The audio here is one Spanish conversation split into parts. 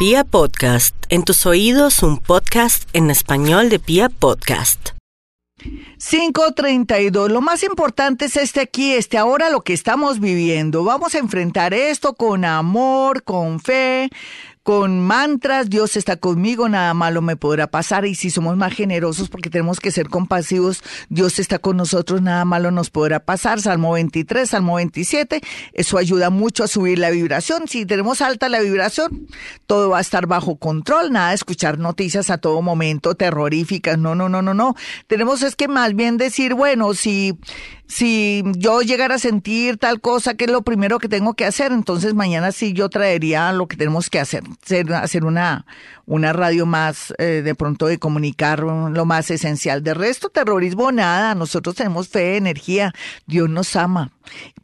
Pia Podcast, en tus oídos un podcast en español de Pia Podcast. 532. Lo más importante es este aquí, este ahora, lo que estamos viviendo. Vamos a enfrentar esto con amor, con fe, con mantras, Dios está conmigo, nada malo me podrá pasar. Y si somos más generosos porque tenemos que ser compasivos, Dios está con nosotros, nada malo nos podrá pasar. Salmo 23, Salmo 27, eso ayuda mucho a subir la vibración. Si tenemos alta la vibración, todo va a estar bajo control, nada de escuchar noticias a todo momento terroríficas. No, no, no, no, no. Tenemos es que más bien decir, bueno, si si yo llegara a sentir tal cosa, que es lo primero que tengo que hacer? Entonces mañana sí yo traería lo que tenemos que hacer, hacer una, una radio más eh, de pronto de comunicar lo más esencial. De resto, terrorismo, nada. Nosotros tenemos fe, energía. Dios nos ama.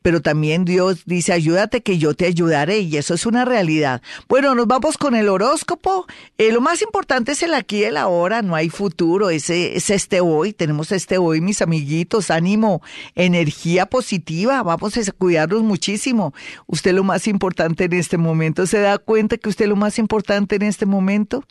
Pero también Dios dice, ayúdate que yo te ayudaré. Y eso es una realidad. Bueno, nos vamos con el horóscopo. Eh, lo más importante es el aquí y el ahora. No hay futuro. Ese, es este hoy. Tenemos este hoy, mis amiguitos. Ánimo, energía positiva. Vamos a cuidarnos muchísimo. Usted lo más importante en este momento. ¿Se da cuenta que usted lo más importante en este momento?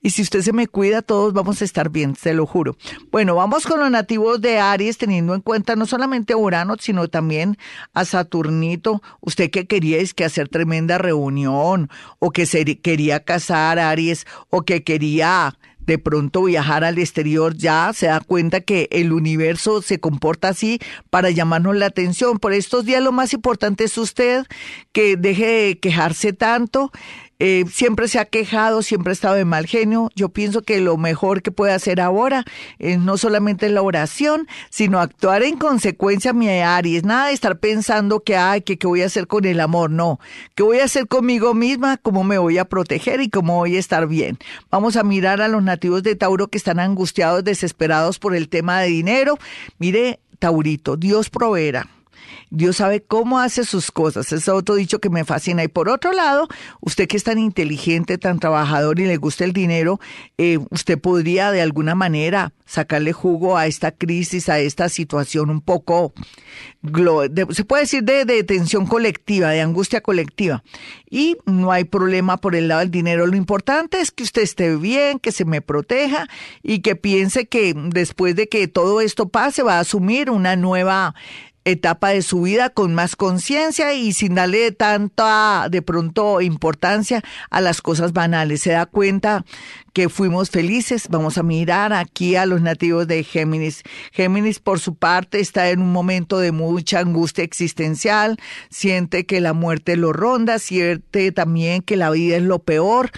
Y si usted se me cuida, todos vamos a estar bien, se lo juro. Bueno, vamos con los nativos de Aries, teniendo en cuenta no solamente a Urano, sino también a Saturnito. Usted que quería es que hacer tremenda reunión, o que se quería casar, Aries, o que quería de pronto viajar al exterior ya se da cuenta que el universo se comporta así para llamarnos la atención. Por estos días lo más importante es usted que deje de quejarse tanto, eh, siempre se ha quejado, siempre ha estado de mal genio. Yo pienso que lo mejor que puede hacer ahora es no solamente la oración, sino actuar en consecuencia, mi Aries. Nada de estar pensando que, ay, que voy a hacer con el amor. No, qué voy a hacer conmigo misma, cómo me voy a proteger y cómo voy a estar bien. Vamos a mirar a los nativos de Tauro que están angustiados, desesperados por el tema de dinero. Mire, Taurito, Dios proveerá. Dios sabe cómo hace sus cosas. Es otro dicho que me fascina. Y por otro lado, usted que es tan inteligente, tan trabajador y le gusta el dinero, eh, usted podría de alguna manera sacarle jugo a esta crisis, a esta situación un poco, se puede decir de, de tensión colectiva, de angustia colectiva. Y no hay problema por el lado del dinero. Lo importante es que usted esté bien, que se me proteja y que piense que después de que todo esto pase va a asumir una nueva etapa de su vida con más conciencia y sin darle tanta de pronto importancia a las cosas banales. Se da cuenta que fuimos felices. Vamos a mirar aquí a los nativos de Géminis. Géminis, por su parte, está en un momento de mucha angustia existencial, siente que la muerte lo ronda, siente también que la vida es lo peor.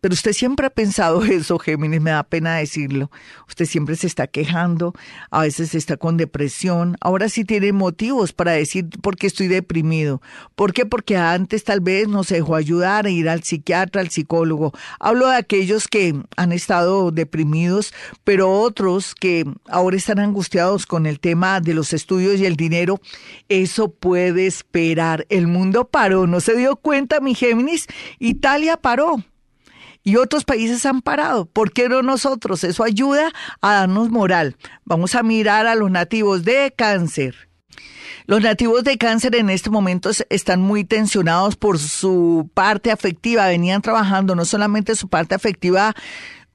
Pero usted siempre ha pensado eso, Géminis, me da pena decirlo. Usted siempre se está quejando, a veces está con depresión. Ahora sí tiene motivos para decir por qué estoy deprimido. ¿Por qué? Porque antes tal vez no se dejó ayudar a ir al psiquiatra, al psicólogo. Hablo de aquellos que han estado deprimidos, pero otros que ahora están angustiados con el tema de los estudios y el dinero. Eso puede esperar. El mundo paró, ¿no se dio cuenta, mi Géminis? Italia paró y otros países han parado. ¿Por qué no nosotros? Eso ayuda a darnos moral. Vamos a mirar a los nativos de cáncer. Los nativos de cáncer en este momento están muy tensionados por su parte afectiva. Venían trabajando no solamente su parte afectiva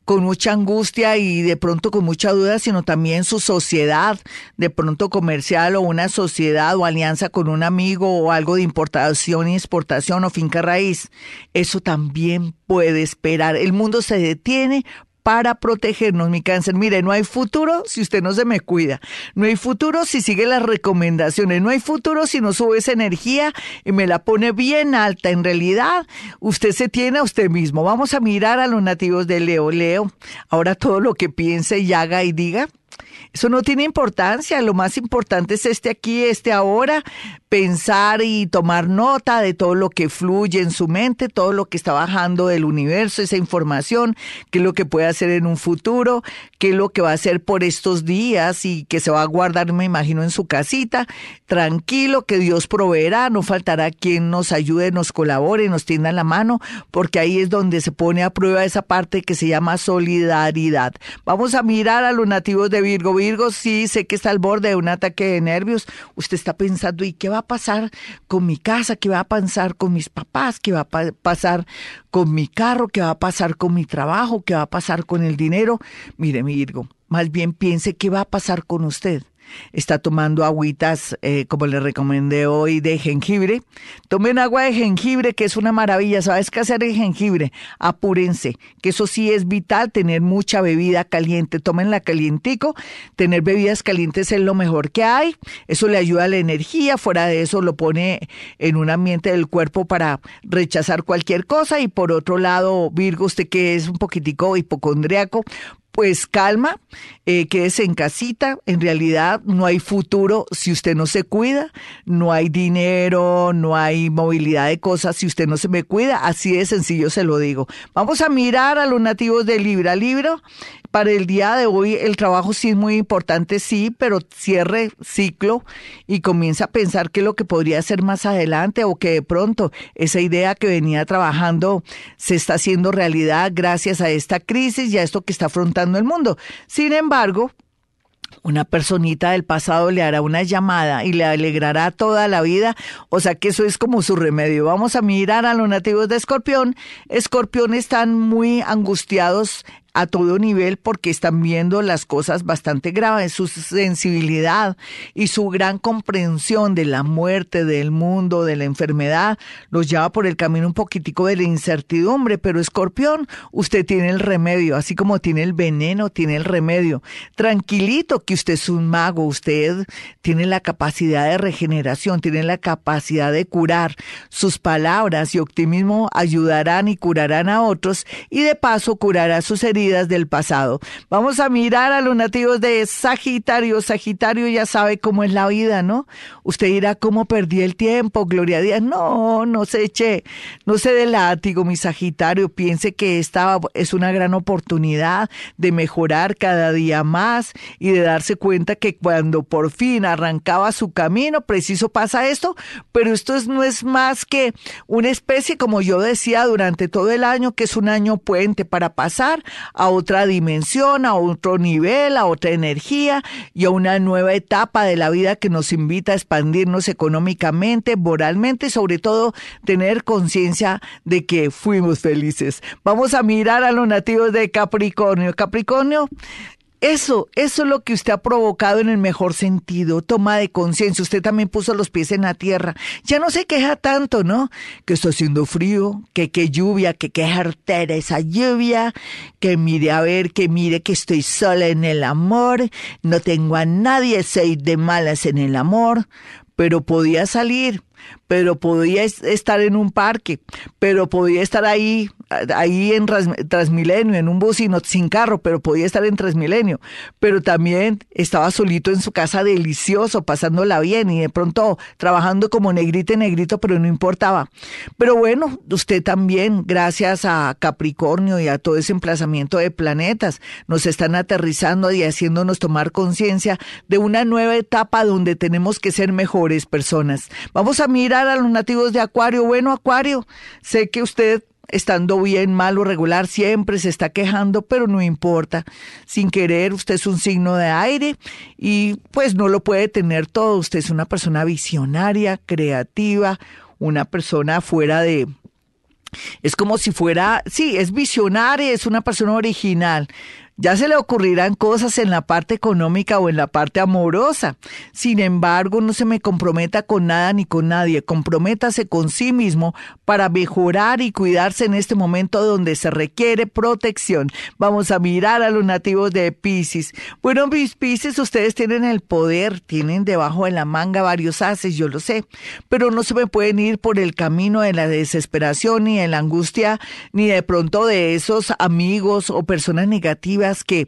con mucha angustia y de pronto con mucha duda, sino también su sociedad, de pronto comercial o una sociedad o alianza con un amigo o algo de importación y exportación o finca raíz. Eso también puede esperar. El mundo se detiene para protegernos, mi cáncer. Mire, no hay futuro si usted no se me cuida. No hay futuro si sigue las recomendaciones. No hay futuro si no sube esa energía y me la pone bien alta. En realidad, usted se tiene a usted mismo. Vamos a mirar a los nativos de Leo. Leo, ahora todo lo que piense y haga y diga eso no tiene importancia, lo más importante es este aquí, este ahora, pensar y tomar nota de todo lo que fluye en su mente, todo lo que está bajando del universo, esa información, qué es lo que puede hacer en un futuro, qué es lo que va a hacer por estos días y que se va a guardar, me imagino, en su casita, tranquilo, que Dios proveerá, no faltará quien nos ayude, nos colabore, nos tienda la mano, porque ahí es donde se pone a prueba esa parte que se llama solidaridad. Vamos a mirar a los nativos de Virgo. Virgo, sí, sé que está al borde de un ataque de nervios. Usted está pensando, ¿y qué va a pasar con mi casa? ¿Qué va a pasar con mis papás? ¿Qué va a pasar con mi carro? ¿Qué va a pasar con mi trabajo? ¿Qué va a pasar con el dinero? Mire, Virgo, más bien piense qué va a pasar con usted está tomando agüitas, eh, como le recomendé hoy, de jengibre. Tomen agua de jengibre, que es una maravilla. ¿Sabes qué hacer el jengibre? Apúrense, que eso sí es vital, tener mucha bebida caliente. Tómenla calientico. Tener bebidas calientes es lo mejor que hay. Eso le ayuda a la energía. Fuera de eso, lo pone en un ambiente del cuerpo para rechazar cualquier cosa. Y por otro lado, Virgo, usted que es un poquitico hipocondriaco, pues calma, eh, quédese en casita. En realidad no hay futuro si usted no se cuida, no hay dinero, no hay movilidad de cosas si usted no se me cuida. Así de sencillo se lo digo. Vamos a mirar a los nativos de Libra. Libro, para el día de hoy el trabajo sí es muy importante, sí, pero cierre ciclo y comienza a pensar qué es lo que podría hacer más adelante o que de pronto esa idea que venía trabajando se está haciendo realidad gracias a esta crisis y a esto que está afrontando el mundo. Sin embargo, una personita del pasado le hará una llamada y le alegrará toda la vida. O sea que eso es como su remedio. Vamos a mirar a los nativos de Escorpión. Escorpión están muy angustiados a todo nivel porque están viendo las cosas bastante graves, su sensibilidad y su gran comprensión de la muerte, del mundo, de la enfermedad, los lleva por el camino un poquitico de la incertidumbre, pero escorpión, usted tiene el remedio, así como tiene el veneno, tiene el remedio. Tranquilito que usted es un mago, usted tiene la capacidad de regeneración, tiene la capacidad de curar. Sus palabras y optimismo ayudarán y curarán a otros y de paso curará sus heridas del pasado. Vamos a mirar a los nativos de Sagitario. Sagitario ya sabe cómo es la vida, ¿no? Usted dirá, ¿cómo perdí el tiempo? Gloria Dios. No, no se eche, no se dé látigo, mi Sagitario. Piense que esta es una gran oportunidad de mejorar cada día más y de darse cuenta que cuando por fin arrancaba su camino, preciso pasa esto, pero esto no es más que una especie, como yo decía durante todo el año, que es un año puente para pasar a otra dimensión, a otro nivel, a otra energía y a una nueva etapa de la vida que nos invita a expandirnos económicamente, moralmente y sobre todo tener conciencia de que fuimos felices. Vamos a mirar a los nativos de Capricornio. Capricornio eso, eso es lo que usted ha provocado en el mejor sentido, toma de conciencia. Usted también puso los pies en la tierra. Ya no se queja tanto, ¿no? Que está haciendo frío, que qué lluvia, que qué artera esa lluvia, que mire a ver, que mire que estoy sola en el amor, no tengo a nadie, soy de malas en el amor, pero podía salir, pero podía estar en un parque, pero podía estar ahí ahí en Transmilenio, en un bus y sin carro, pero podía estar en Transmilenio. Pero también estaba solito en su casa delicioso, pasándola bien y de pronto trabajando como negrito y negrito, pero no importaba. Pero bueno, usted también, gracias a Capricornio y a todo ese emplazamiento de planetas, nos están aterrizando y haciéndonos tomar conciencia de una nueva etapa donde tenemos que ser mejores personas. Vamos a mirar a los nativos de Acuario. Bueno, Acuario, sé que usted estando bien, mal o regular, siempre se está quejando, pero no importa. Sin querer, usted es un signo de aire y pues no lo puede tener todo. Usted es una persona visionaria, creativa, una persona fuera de... Es como si fuera, sí, es visionaria, es una persona original, ya se le ocurrirán cosas en la parte económica o en la parte amorosa. Sin embargo, no se me comprometa con nada ni con nadie. Comprométase con sí mismo para mejorar y cuidarse en este momento donde se requiere protección. Vamos a mirar a los nativos de Pisces. Bueno, mis Pisces, ustedes tienen el poder, tienen debajo de la manga varios haces, yo lo sé, pero no se me pueden ir por el camino de la desesperación ni de la angustia, ni de pronto de esos amigos o personas negativas que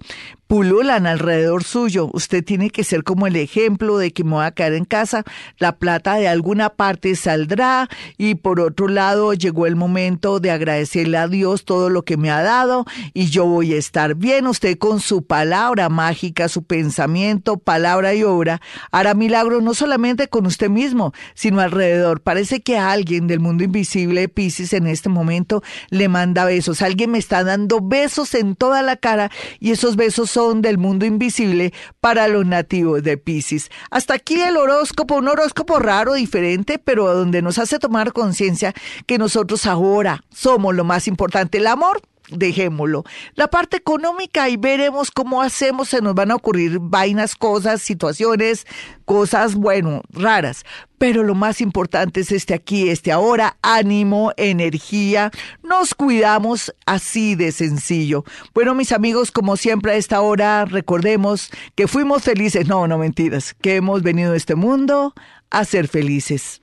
pululan alrededor suyo. Usted tiene que ser como el ejemplo de que me voy a quedar en casa, la plata de alguna parte saldrá y por otro lado llegó el momento de agradecerle a Dios todo lo que me ha dado y yo voy a estar bien. Usted con su palabra mágica, su pensamiento, palabra y obra hará milagros no solamente con usted mismo, sino alrededor. Parece que alguien del mundo invisible Pisces en este momento le manda besos. Alguien me está dando besos en toda la cara y esos besos son del mundo invisible para los nativos de Pisces. Hasta aquí el horóscopo, un horóscopo raro, diferente, pero donde nos hace tomar conciencia que nosotros ahora somos lo más importante, el amor dejémoslo. La parte económica y veremos cómo hacemos, se nos van a ocurrir vainas, cosas, situaciones, cosas, bueno, raras. Pero lo más importante es este aquí, este ahora, ánimo, energía, nos cuidamos así de sencillo. Bueno, mis amigos, como siempre a esta hora, recordemos que fuimos felices, no, no mentiras, que hemos venido a este mundo a ser felices.